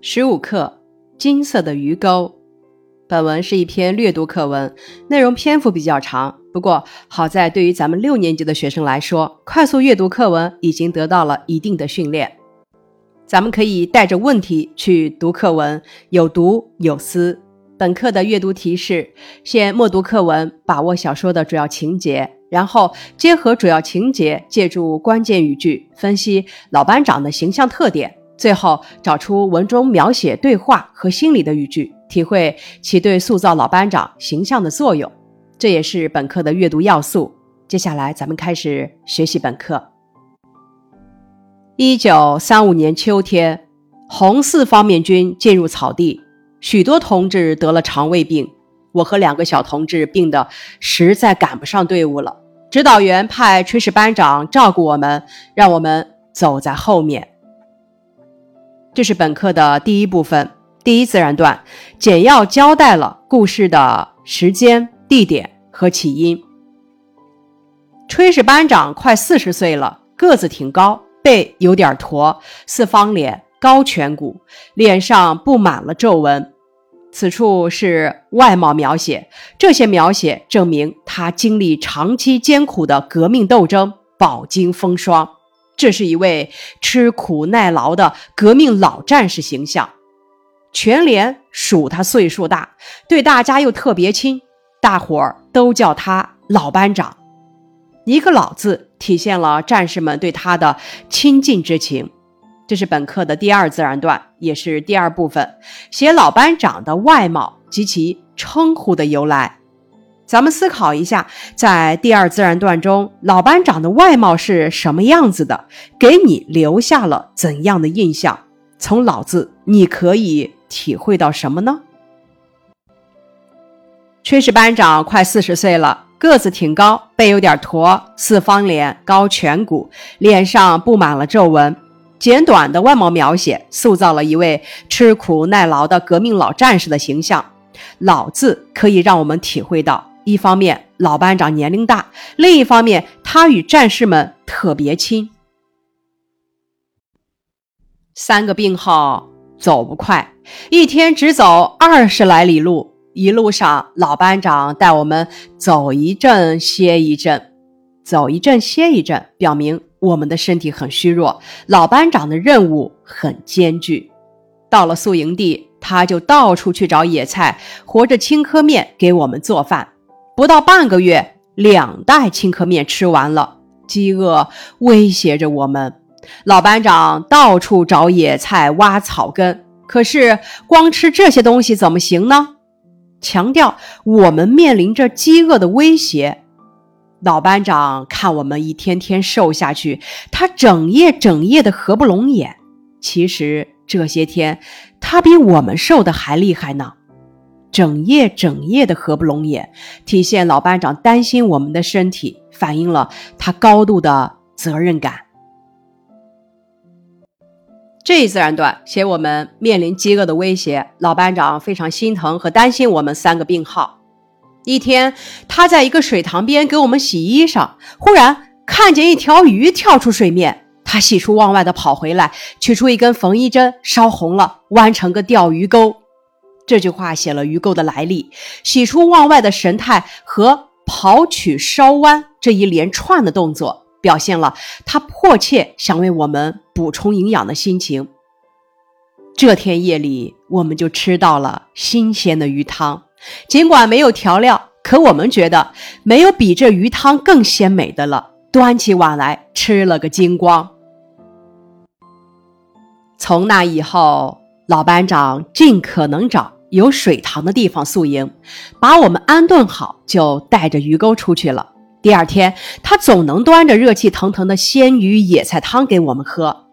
十五课：金色的鱼钩。本文是一篇略读课文，内容篇幅比较长。不过好在对于咱们六年级的学生来说，快速阅读课文已经得到了一定的训练。咱们可以带着问题去读课文，有读有思。本课的阅读提示：先默读课文，把握小说的主要情节，然后结合主要情节，借助关键语句分析老班长的形象特点，最后找出文中描写对话和心理的语句，体会其对塑造老班长形象的作用。这也是本课的阅读要素。接下来，咱们开始学习本课。一九三五年秋天，红四方面军进入草地。许多同志得了肠胃病，我和两个小同志病得实在赶不上队伍了。指导员派炊事班长照顾我们，让我们走在后面。这是本课的第一部分，第一自然段，简要交代了故事的时间、地点和起因。炊事班长快四十岁了，个子挺高，背有点驼，四方脸。高颧骨，脸上布满了皱纹。此处是外貌描写，这些描写证明他经历长期艰苦的革命斗争，饱经风霜。这是一位吃苦耐劳的革命老战士形象。全连数他岁数大，对大家又特别亲，大伙儿都叫他老班长。一个“老”字，体现了战士们对他的亲近之情。这是本课的第二自然段，也是第二部分，写老班长的外貌及其称呼的由来。咱们思考一下，在第二自然段中，老班长的外貌是什么样子的？给你留下了怎样的印象？从“老”字，你可以体会到什么呢？炊事班长快四十岁了，个子挺高，背有点驼，四方脸，高颧骨，脸上布满了皱纹。简短的外貌描写，塑造了一位吃苦耐劳的革命老战士的形象。老字可以让我们体会到，一方面老班长年龄大，另一方面他与战士们特别亲。三个病号走不快，一天只走二十来里路，一路上老班长带我们走一阵歇一阵，走一阵歇一阵，表明。我们的身体很虚弱，老班长的任务很艰巨。到了宿营地，他就到处去找野菜、和着青稞面给我们做饭。不到半个月，两袋青稞面吃完了，饥饿威胁着我们。老班长到处找野菜、挖草根，可是光吃这些东西怎么行呢？强调我们面临着饥饿的威胁。老班长看我们一天天瘦下去，他整夜整夜的合不拢眼。其实这些天他比我们瘦的还厉害呢，整夜整夜的合不拢眼，体现老班长担心我们的身体，反映了他高度的责任感。这一自然段写我们面临饥饿的威胁，老班长非常心疼和担心我们三个病号。一天，他在一个水塘边给我们洗衣裳，忽然看见一条鱼跳出水面。他喜出望外的跑回来，取出一根缝衣针，烧红了，弯成个钓鱼钩。这句话写了鱼钩的来历，喜出望外的神态和跑取烧弯这一连串的动作，表现了他迫切想为我们补充营养的心情。这天夜里，我们就吃到了新鲜的鱼汤。尽管没有调料，可我们觉得没有比这鱼汤更鲜美的了。端起碗来吃了个精光。从那以后，老班长尽可能找有水塘的地方宿营，把我们安顿好，就带着鱼钩出去了。第二天，他总能端着热气腾腾的鲜鱼野菜汤给我们喝。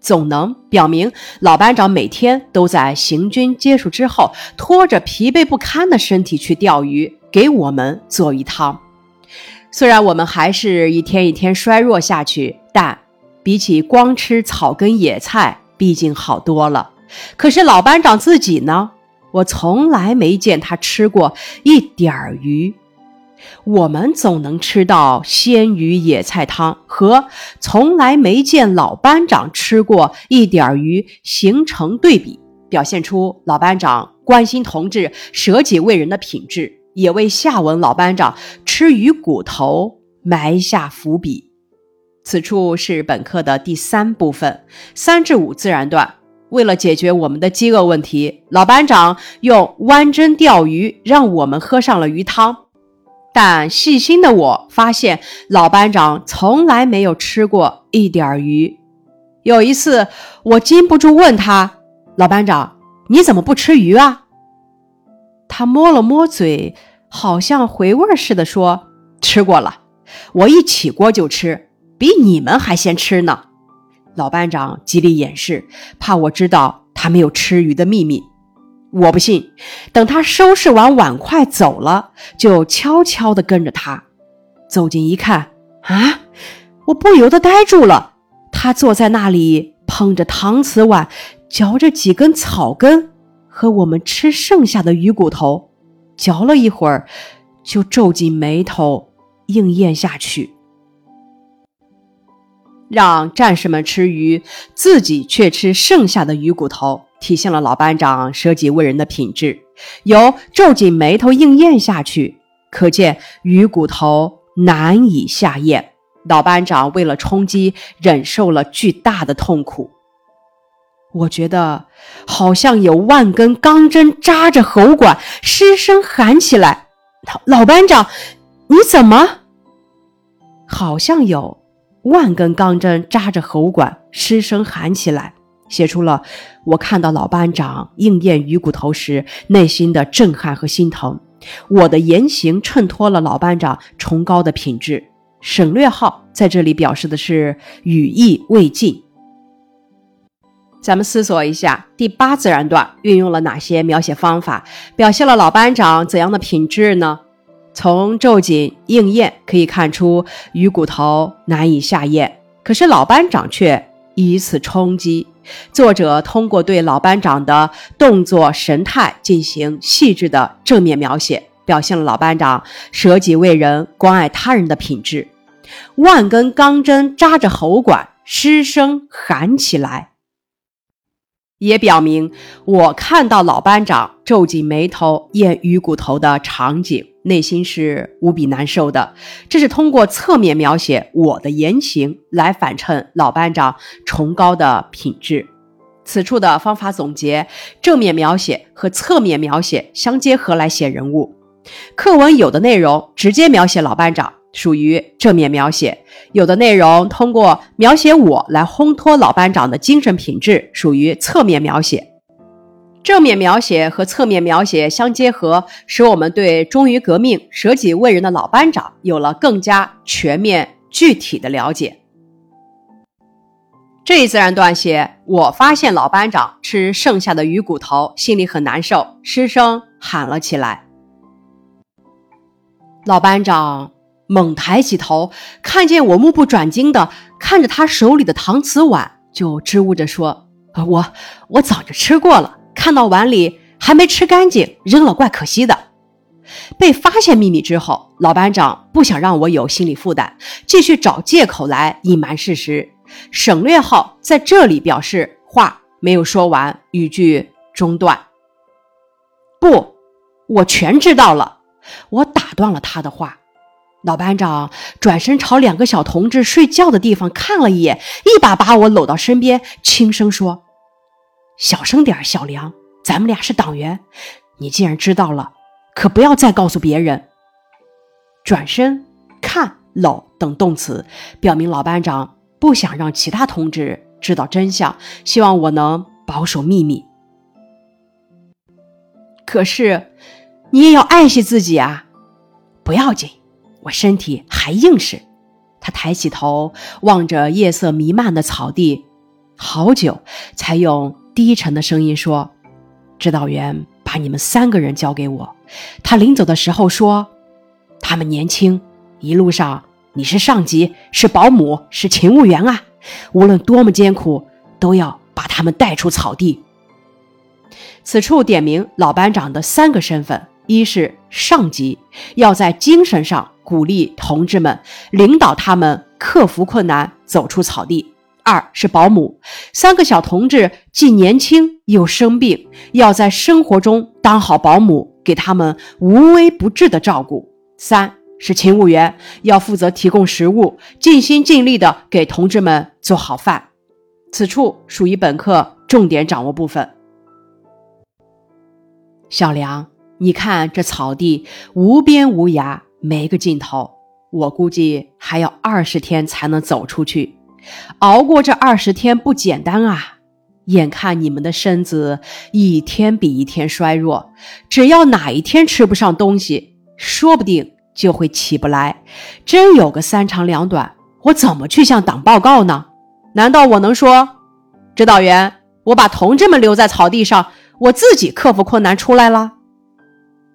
总能表明老班长每天都在行军结束之后，拖着疲惫不堪的身体去钓鱼，给我们做鱼汤。虽然我们还是一天一天衰弱下去，但比起光吃草根野菜，毕竟好多了。可是老班长自己呢？我从来没见他吃过一点儿鱼。我们总能吃到鲜鱼野菜汤，和从来没见老班长吃过一点儿鱼形成对比，表现出老班长关心同志、舍己为人的品质，也为下文老班长吃鱼骨头埋下伏笔。此处是本课的第三部分，三至五自然段。为了解决我们的饥饿问题，老班长用弯针钓鱼让我们喝上了鱼汤。但细心的我发现，老班长从来没有吃过一点鱼。有一次，我禁不住问他：“老班长，你怎么不吃鱼啊？”他摸了摸嘴，好像回味似的说：“吃过了，我一起锅就吃，比你们还先吃呢。”老班长极力掩饰，怕我知道他没有吃鱼的秘密。我不信，等他收拾完碗筷走了，就悄悄地跟着他走近一看，啊！我不由得呆住了。他坐在那里，捧着搪瓷碗，嚼着几根草根和我们吃剩下的鱼骨头，嚼了一会儿，就皱紧眉头，硬咽下去。让战士们吃鱼，自己却吃剩下的鱼骨头，体现了老班长舍己为人的品质。由皱紧眉头硬咽下去，可见鱼骨头难以下咽。老班长为了充饥，忍受了巨大的痛苦。我觉得好像有万根钢针扎着喉管，失声喊起来：“老老班长，你怎么？”好像有。万根钢针扎着喉管，失声喊起来，写出了我看到老班长硬咽鱼骨头时内心的震撼和心疼。我的言行衬托了老班长崇高的品质。省略号在这里表示的是语意未尽。咱们思索一下，第八自然段运用了哪些描写方法，表现了老班长怎样的品质呢？从皱紧硬咽可以看出鱼骨头难以下咽，可是老班长却以此充饥。作者通过对老班长的动作神态进行细致的正面描写，表现了老班长舍己为人、关爱他人的品质。万根钢针扎着喉管，失声喊起来，也表明我看到老班长皱紧眉头咽鱼骨头的场景。内心是无比难受的，这是通过侧面描写我的言行来反衬老班长崇高的品质。此处的方法总结：正面描写和侧面描写相结合来写人物。课文有的内容直接描写老班长，属于正面描写；有的内容通过描写我来烘托老班长的精神品质，属于侧面描写。正面描写和侧面描写相结合，使我们对忠于革命、舍己为人的老班长有了更加全面、具体的了解。这一自然段写，我发现老班长吃剩下的鱼骨头，心里很难受，失声喊了起来。老班长猛抬起头，看见我目不转睛的看着他手里的搪瓷碗，就支吾着说：“我我早就吃过了。”看到碗里还没吃干净，扔了怪可惜的。被发现秘密之后，老班长不想让我有心理负担，继续找借口来隐瞒事实。省略号在这里表示话没有说完，语句中断。不，我全知道了。我打断了他的话。老班长转身朝两个小同志睡觉的地方看了一眼，一把把我搂到身边，轻声说。小声点，小梁，咱们俩是党员。你既然知道了，可不要再告诉别人。转身、看、搂等动词，表明老班长不想让其他同志知道真相，希望我能保守秘密。可是，你也要爱惜自己啊！不要紧，我身体还硬实。他抬起头，望着夜色弥漫的草地，好久才用。低沉的声音说：“指导员把你们三个人交给我。他临走的时候说，他们年轻，一路上你是上级，是保姆，是勤务员啊。无论多么艰苦，都要把他们带出草地。”此处点明老班长的三个身份：一是上级，要在精神上鼓励同志们，领导他们克服困难，走出草地。二是保姆。三个小同志既年轻又生病，要在生活中当好保姆，给他们无微不至的照顾。三是勤务员，要负责提供食物，尽心尽力的给同志们做好饭。此处属于本课重点掌握部分。小梁，你看这草地无边无涯，没个尽头。我估计还要二十天才能走出去，熬过这二十天不简单啊！眼看你们的身子一天比一天衰弱，只要哪一天吃不上东西，说不定就会起不来。真有个三长两短，我怎么去向党报告呢？难道我能说，指导员，我把同志们留在草地上，我自己克服困难出来了？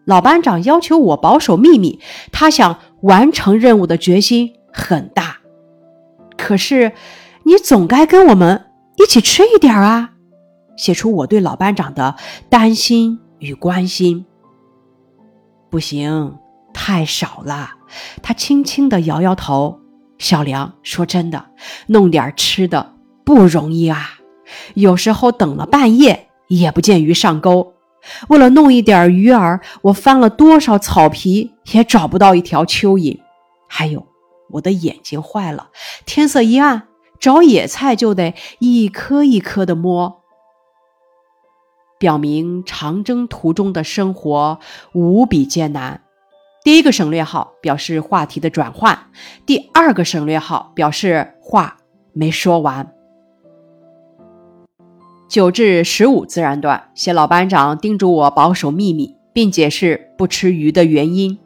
老班长要求我保守秘密，他想完成任务的决心很大。可是，你总该跟我们一起吃一点啊！写出我对老班长的担心与关心。不行，太少了。他轻轻地摇摇头。小梁说：“真的，弄点吃的不容易啊。有时候等了半夜也不见鱼上钩。”为了弄一点鱼饵，我翻了多少草皮也找不到一条蚯蚓。还有，我的眼睛坏了，天色一暗，找野菜就得一颗一颗的摸。表明长征途中的生活无比艰难。第一个省略号表示话题的转换，第二个省略号表示话没说完。九至十五自然段写老班长叮嘱我保守秘密，并解释不吃鱼的原因。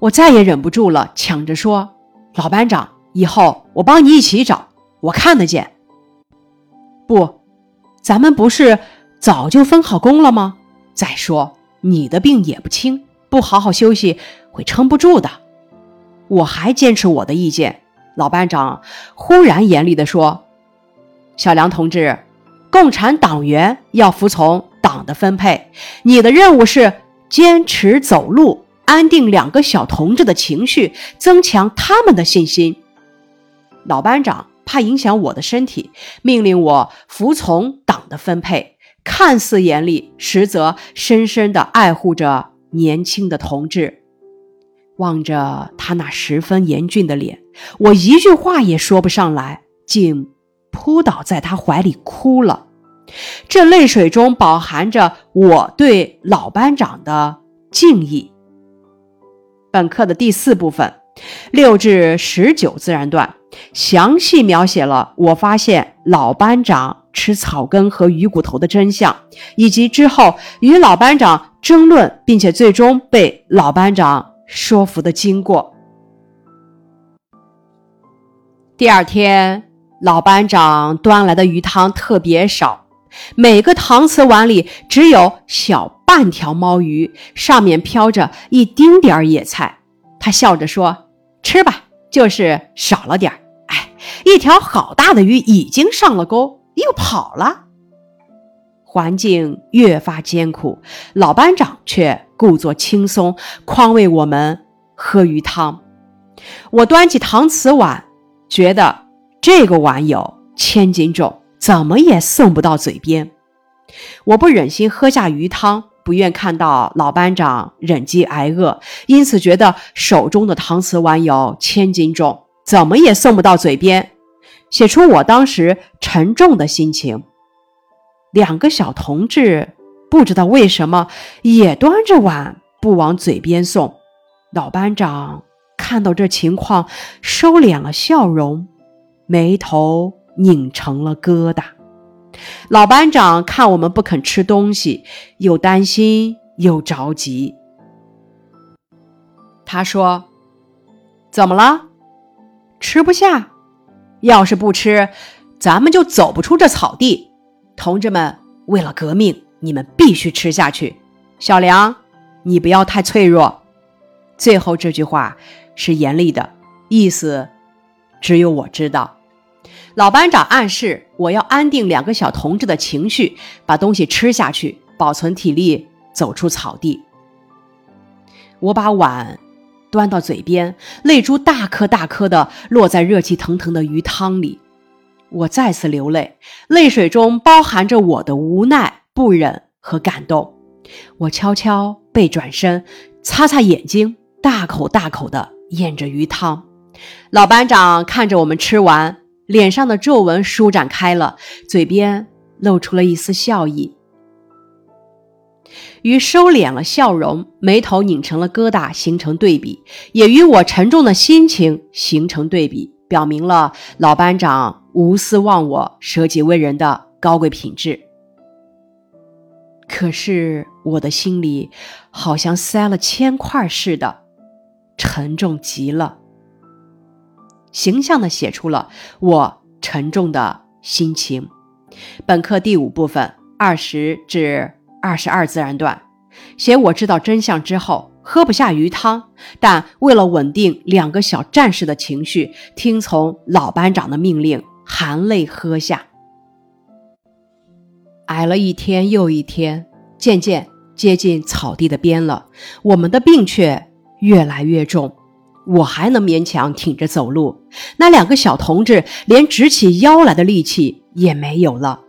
我再也忍不住了，抢着说：“老班长，以后我帮你一起找，我看得见。”不，咱们不是早就分好工了吗？再说你的病也不轻，不好好休息会撑不住的。我还坚持我的意见。老班长忽然严厉地说：“小梁同志。”共产党员要服从党的分配，你的任务是坚持走路，安定两个小同志的情绪，增强他们的信心。老班长怕影响我的身体，命令我服从党的分配，看似严厉，实则深深地爱护着年轻的同志。望着他那十分严峻的脸，我一句话也说不上来，竟。扑倒在他怀里哭了，这泪水中饱含着我对老班长的敬意。本课的第四部分，六至十九自然段，详细描写了我发现老班长吃草根和鱼骨头的真相，以及之后与老班长争论，并且最终被老班长说服的经过。第二天。老班长端来的鱼汤特别少，每个搪瓷碗里只有小半条猫鱼，上面飘着一丁点儿野菜。他笑着说：“吃吧，就是少了点儿。哎，一条好大的鱼已经上了钩，又跑了。”环境越发艰苦，老班长却故作轻松，宽慰我们喝鱼汤。我端起搪瓷碗，觉得。这个碗有千斤重，怎么也送不到嘴边。我不忍心喝下鱼汤，不愿看到老班长忍饥挨饿，因此觉得手中的搪瓷碗有千斤重，怎么也送不到嘴边。写出我当时沉重的心情。两个小同志不知道为什么也端着碗不往嘴边送。老班长看到这情况，收敛了笑容。眉头拧成了疙瘩。老班长看我们不肯吃东西，又担心又着急。他说：“怎么了？吃不下？要是不吃，咱们就走不出这草地。同志们，为了革命，你们必须吃下去。小梁，你不要太脆弱。”最后这句话是严厉的，意思。只有我知道，老班长暗示我要安定两个小同志的情绪，把东西吃下去，保存体力，走出草地。我把碗端到嘴边，泪珠大颗大颗的落在热气腾腾的鱼汤里。我再次流泪，泪水中包含着我的无奈、不忍和感动。我悄悄背转身，擦擦眼睛，大口大口的咽着鱼汤。老班长看着我们吃完，脸上的皱纹舒展开了，嘴边露出了一丝笑意。与收敛了笑容、眉头拧成了疙瘩形成对比，也与我沉重的心情形成对比，表明了老班长无私忘我、舍己为人的高贵品质。可是我的心里好像塞了铅块似的，沉重极了。形象地写出了我沉重的心情。本课第五部分二十至二十二自然段，写我知道真相之后喝不下鱼汤，但为了稳定两个小战士的情绪，听从老班长的命令，含泪喝下。挨了一天又一天，渐渐接近草地的边了，我们的病却越来越重。我还能勉强挺着走路，那两个小同志连直起腰来的力气也没有了。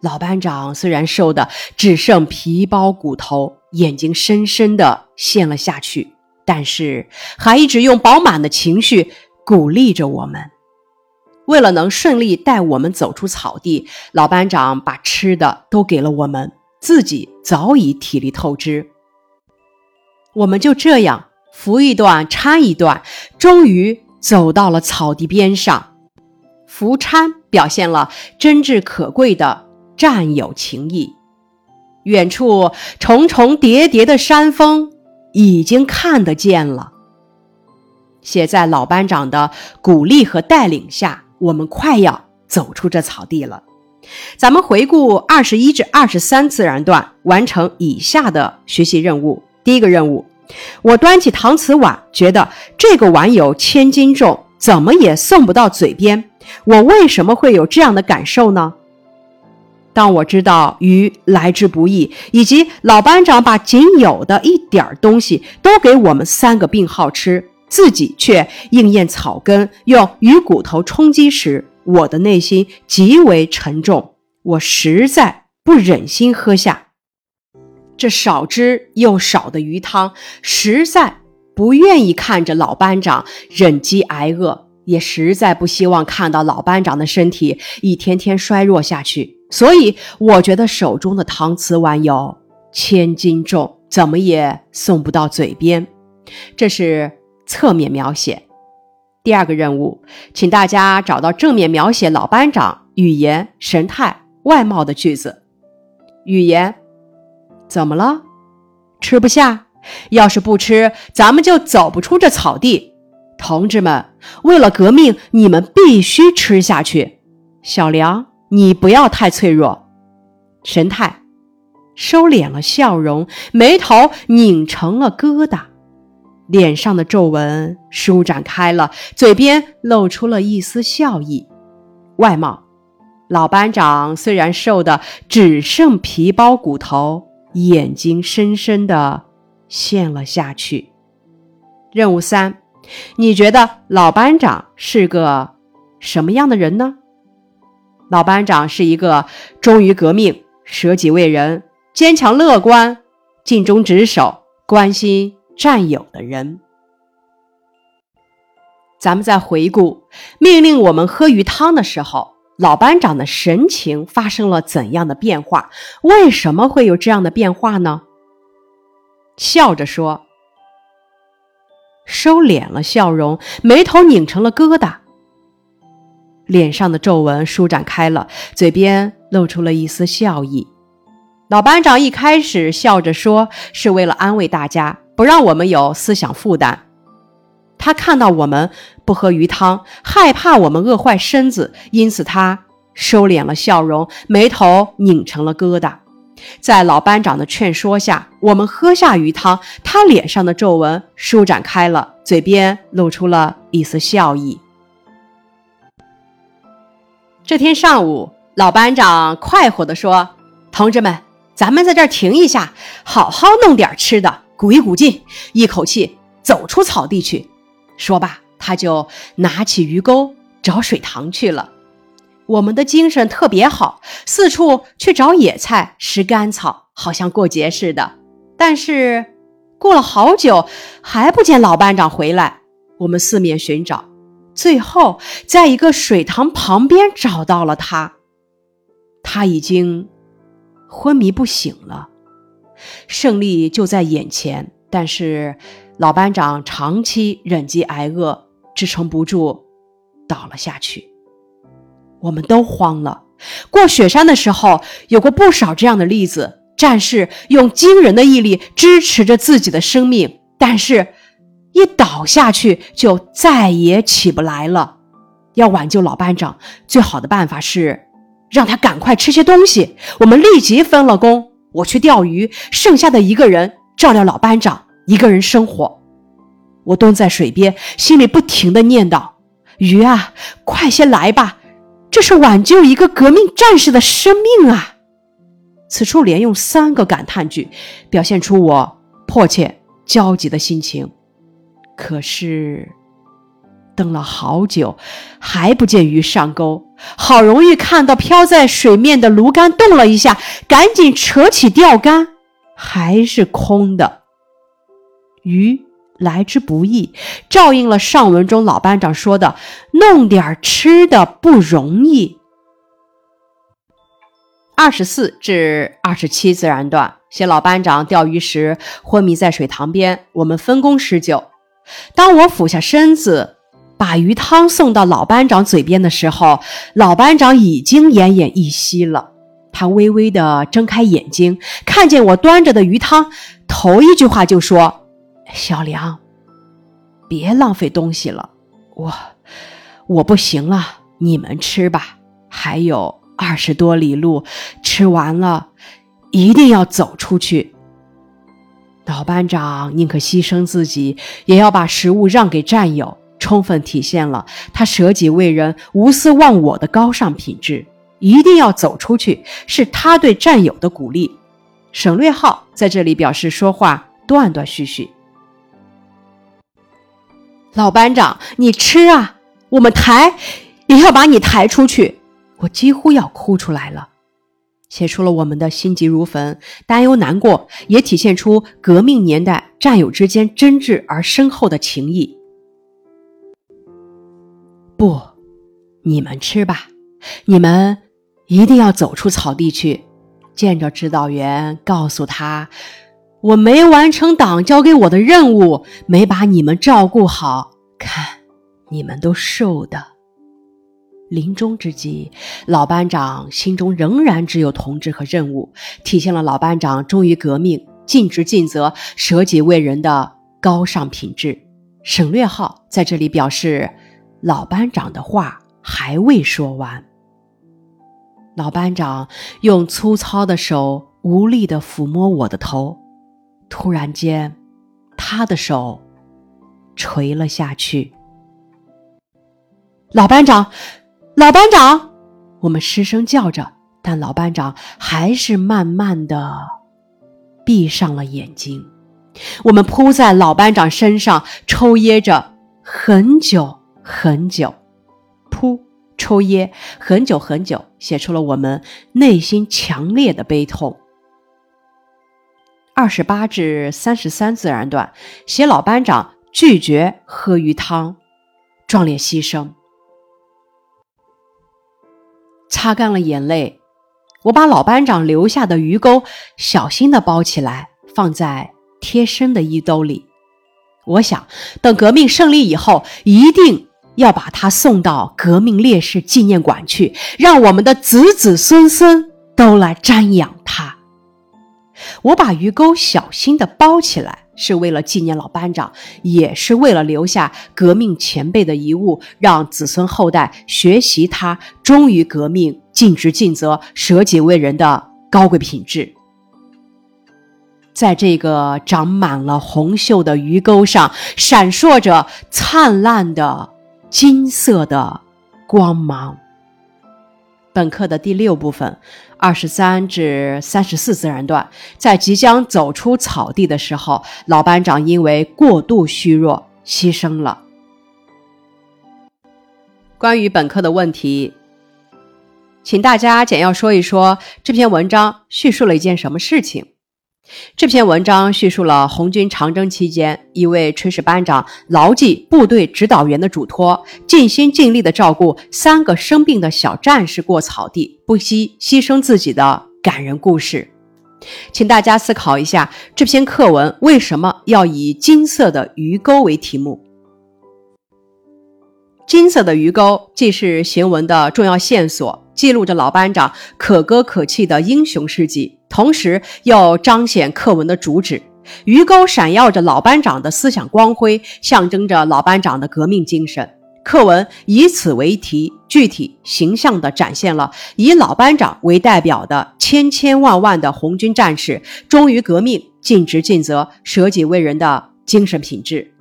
老班长虽然瘦的只剩皮包骨头，眼睛深深的陷了下去，但是还一直用饱满的情绪鼓励着我们。为了能顺利带我们走出草地，老班长把吃的都给了我们，自己早已体力透支。我们就这样。扶一段，搀一段，终于走到了草地边上。扶搀表现了真挚可贵的战友情谊。远处重重叠叠的山峰已经看得见了。写在老班长的鼓励和带领下，我们快要走出这草地了。咱们回顾二十一至二十三自然段，完成以下的学习任务。第一个任务。我端起搪瓷碗，觉得这个碗有千斤重，怎么也送不到嘴边。我为什么会有这样的感受呢？当我知道鱼来之不易，以及老班长把仅有的一点东西都给我们三个病号吃，自己却硬咽草根，用鱼骨头充饥时，我的内心极为沉重。我实在不忍心喝下。这少之又少的鱼汤，实在不愿意看着老班长忍饥挨饿，也实在不希望看到老班长的身体一天天衰弱下去。所以，我觉得手中的搪瓷碗有千斤重，怎么也送不到嘴边。这是侧面描写。第二个任务，请大家找到正面描写老班长语言、神态、外貌的句子。语言。怎么了？吃不下？要是不吃，咱们就走不出这草地。同志们，为了革命，你们必须吃下去。小梁，你不要太脆弱。神态，收敛了笑容，眉头拧成了疙瘩，脸上的皱纹舒展开了，嘴边露出了一丝笑意。外貌，老班长虽然瘦的只剩皮包骨头。眼睛深深的陷了下去。任务三，你觉得老班长是个什么样的人呢？老班长是一个忠于革命、舍己为人、坚强乐观、尽忠职守、关心战友的人。咱们在回顾命令我们喝鱼汤的时候。老班长的神情发生了怎样的变化？为什么会有这样的变化呢？笑着说，收敛了笑容，眉头拧成了疙瘩，脸上的皱纹舒展开了，嘴边露出了一丝笑意。老班长一开始笑着说，是为了安慰大家，不让我们有思想负担。他看到我们不喝鱼汤，害怕我们饿坏身子，因此他收敛了笑容，眉头拧成了疙瘩。在老班长的劝说下，我们喝下鱼汤，他脸上的皱纹舒展开了，嘴边露出了一丝笑意。这天上午，老班长快活地说：“同志们，咱们在这儿停一下，好好弄点吃的，鼓一鼓劲，一口气走出草地去。”说罢，他就拿起鱼钩找水塘去了。我们的精神特别好，四处去找野菜、拾干草，好像过节似的。但是过了好久，还不见老班长回来。我们四面寻找，最后在一个水塘旁边找到了他。他已经昏迷不醒了，胜利就在眼前，但是老班长长期忍饥挨饿，支撑不住，倒了下去。我们都慌了。过雪山的时候，有过不少这样的例子：战士用惊人的毅力支持着自己的生命，但是，一倒下去就再也起不来了。要挽救老班长，最好的办法是让他赶快吃些东西。我们立即分了工，我去钓鱼，剩下的一个人照料老班长，一个人生火。我蹲在水边，心里不停的念叨：“鱼啊，快些来吧！”这是挽救一个革命战士的生命啊！此处连用三个感叹句，表现出我迫切焦急的心情。可是，等了好久，还不见鱼上钩。好容易看到漂在水面的芦竿动了一下，赶紧扯起钓竿，还是空的。鱼。来之不易，照应了上文中老班长说的“弄点吃的不容易”。二十四至二十七自然段写老班长钓鱼时昏迷在水塘边，我们分工施救。当我俯下身子把鱼汤送到老班长嘴边的时候，老班长已经奄奄一息了。他微微的睁开眼睛，看见我端着的鱼汤，头一句话就说。小梁，别浪费东西了，我我不行了，你们吃吧。还有二十多里路，吃完了一定要走出去。老班长宁可牺牲自己，也要把食物让给战友，充分体现了他舍己为人、无私忘我的高尚品质。一定要走出去，是他对战友的鼓励。省略号在这里表示说话断断续续。老班长，你吃啊！我们抬，也要把你抬出去。我几乎要哭出来了，写出了我们的心急如焚、担忧难过，也体现出革命年代战友之间真挚而深厚的情谊。不，你们吃吧，你们一定要走出草地去，见着指导员，告诉他。我没完成党交给我的任务，没把你们照顾好，看你们都瘦的。临终之际，老班长心中仍然只有同志和任务，体现了老班长忠于革命、尽职尽责、舍己为人的高尚品质。省略号在这里表示，老班长的话还未说完。老班长用粗糙的手无力地抚摸我的头。突然间，他的手垂了下去。老班长，老班长，我们失声叫着，但老班长还是慢慢的闭上了眼睛。我们扑在老班长身上，抽噎着很久很久，扑抽噎很久很久，写出了我们内心强烈的悲痛。二十八至三十三自然段写老班长拒绝喝鱼汤，壮烈牺牲。擦干了眼泪，我把老班长留下的鱼钩小心的包起来，放在贴身的衣兜里。我想，等革命胜利以后，一定要把他送到革命烈士纪念馆去，让我们的子子孙孙都来瞻仰他。我把鱼钩小心地包起来，是为了纪念老班长，也是为了留下革命前辈的遗物，让子孙后代学习他忠于革命、尽职尽责、舍己为人的高贵品质。在这个长满了红锈的鱼钩上，闪烁着灿烂的金色的光芒。本课的第六部分，二十三至三十四自然段，在即将走出草地的时候，老班长因为过度虚弱牺牲了。关于本课的问题，请大家简要说一说这篇文章叙述了一件什么事情。这篇文章叙述了红军长征期间，一位炊事班长牢记部队指导员的嘱托，尽心尽力地照顾三个生病的小战士过草地，不惜牺牲自己的感人故事。请大家思考一下，这篇课文为什么要以金色的鱼钩为题目？金色的鱼钩既是行文的重要线索，记录着老班长可歌可泣的英雄事迹，同时又彰显课文的主旨。鱼钩闪耀着老班长的思想光辉，象征着老班长的革命精神。课文以此为题，具体形象地展现了以老班长为代表的千千万万的红军战士忠于革命、尽职尽责、舍己为人的精神品质。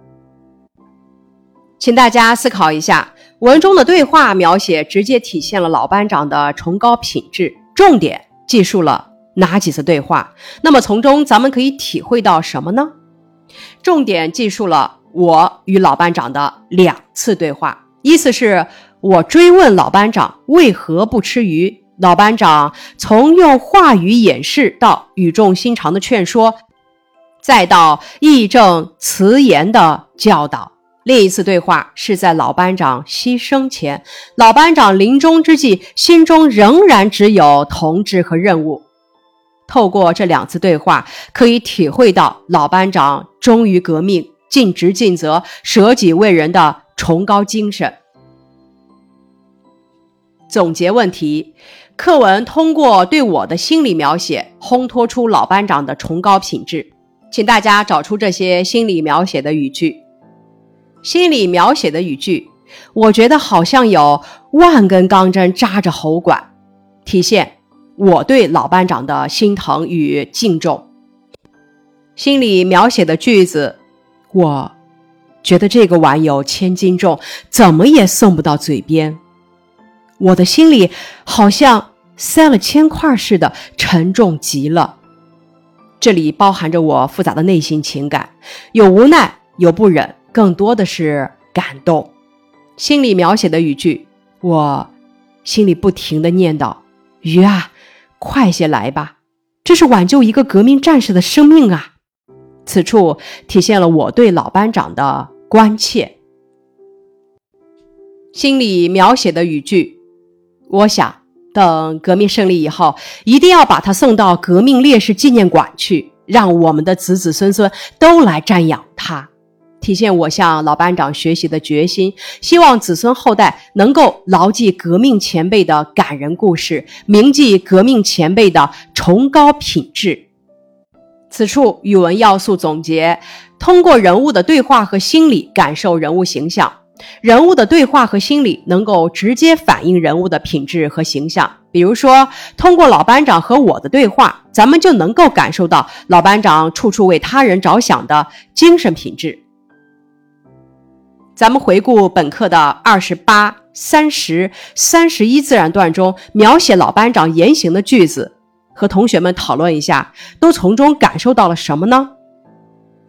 请大家思考一下，文中的对话描写直接体现了老班长的崇高品质。重点记述了哪几次对话？那么从中咱们可以体会到什么呢？重点记述了我与老班长的两次对话。意思是我追问老班长为何不吃鱼，老班长从用话语掩饰到语重心长的劝说，再到义正辞严的教导。另一次对话是在老班长牺牲前，老班长临终之际，心中仍然只有同志和任务。透过这两次对话，可以体会到老班长忠于革命、尽职尽责、舍己为人的崇高精神。总结问题：课文通过对我的心理描写，烘托出老班长的崇高品质。请大家找出这些心理描写的语句。心理描写的语句，我觉得好像有万根钢针扎着喉管，体现我对老班长的心疼与敬重。心里描写的句子，我觉得这个碗有千斤重，怎么也送不到嘴边，我的心里好像塞了铅块似的，沉重极了。这里包含着我复杂的内心情感，有无奈，有不忍。更多的是感动，心里描写的语句，我心里不停的念叨：“鱼啊，快些来吧，这是挽救一个革命战士的生命啊！”此处体现了我对老班长的关切。心里描写的语句，我想等革命胜利以后，一定要把他送到革命烈士纪念馆去，让我们的子子孙孙都来瞻仰他。体现我向老班长学习的决心，希望子孙后代能够牢记革命前辈的感人故事，铭记革命前辈的崇高品质。此处语文要素总结：通过人物的对话和心理感受人物形象，人物的对话和心理能够直接反映人物的品质和形象。比如说，通过老班长和我的对话，咱们就能够感受到老班长处处为他人着想的精神品质。咱们回顾本课的二十八、三十、三十一自然段中描写老班长言行的句子，和同学们讨论一下，都从中感受到了什么呢？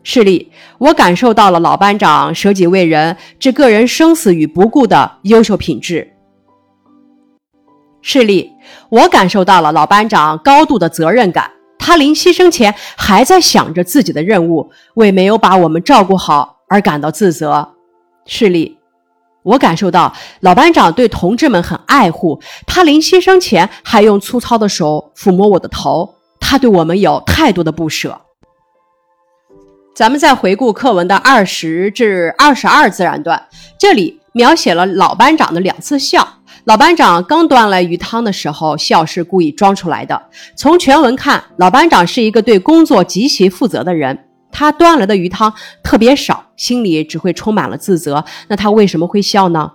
示例：我感受到了老班长舍己为人、置个人生死于不顾的优秀品质。示例：我感受到了老班长高度的责任感，他临牺牲前还在想着自己的任务，为没有把我们照顾好而感到自责。事例，我感受到老班长对同志们很爱护，他临牺牲前还用粗糙的手抚摸我的头，他对我们有太多的不舍。咱们再回顾课文的二十至二十二自然段，这里描写了老班长的两次笑。老班长刚端来鱼汤的时候，笑是故意装出来的。从全文看，老班长是一个对工作极其负责的人。他端来的鱼汤特别少，心里只会充满了自责。那他为什么会笑呢？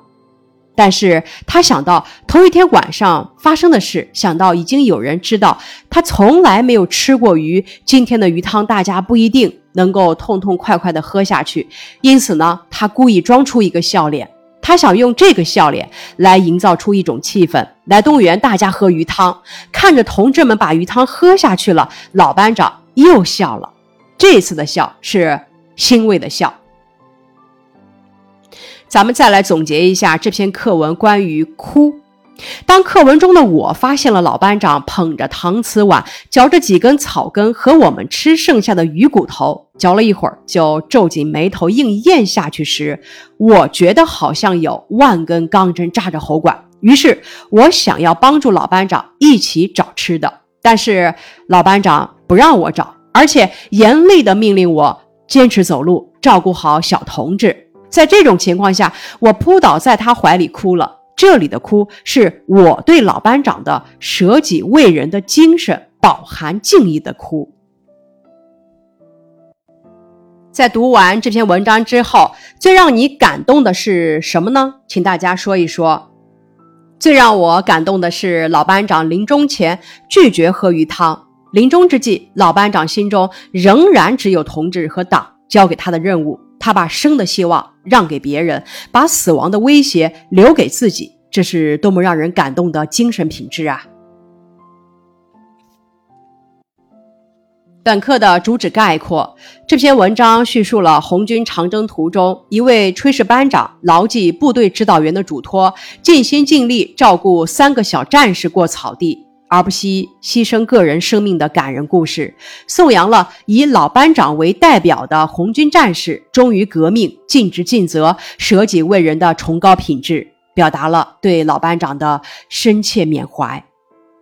但是他想到头一天晚上发生的事，想到已经有人知道他从来没有吃过鱼，今天的鱼汤大家不一定能够痛痛快快的喝下去。因此呢，他故意装出一个笑脸，他想用这个笑脸来营造出一种气氛，来动员大家喝鱼汤。看着同志们把鱼汤喝下去了，老班长又笑了。这次的笑是欣慰的笑。咱们再来总结一下这篇课文关于哭。当课文中的我发现了老班长捧着搪瓷碗，嚼着几根草根和我们吃剩下的鱼骨头，嚼了一会儿就皱紧眉头硬咽下去时，我觉得好像有万根钢针扎着喉管。于是我想要帮助老班长一起找吃的，但是老班长不让我找，而且严厉地命令我坚持走路，照顾好小同志。在这种情况下，我扑倒在他怀里哭了。这里的哭是我对老班长的舍己为人的精神饱含敬意的哭。在读完这篇文章之后，最让你感动的是什么呢？请大家说一说。最让我感动的是老班长临终前拒绝喝鱼汤。临终之际，老班长心中仍然只有同志和党交给他的任务。他把生的希望让给别人，把死亡的威胁留给自己，这是多么让人感动的精神品质啊！本课的主旨概括：这篇文章叙述了红军长征途中一位炊事班长牢记部队指导员的嘱托，尽心尽力照顾三个小战士过草地。而不惜牺牲个人生命的感人故事，颂扬了以老班长为代表的红军战士忠于革命、尽职尽责、舍己为人的崇高品质，表达了对老班长的深切缅怀。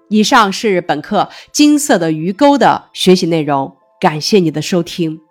以上是本课《金色的鱼钩》的学习内容，感谢你的收听。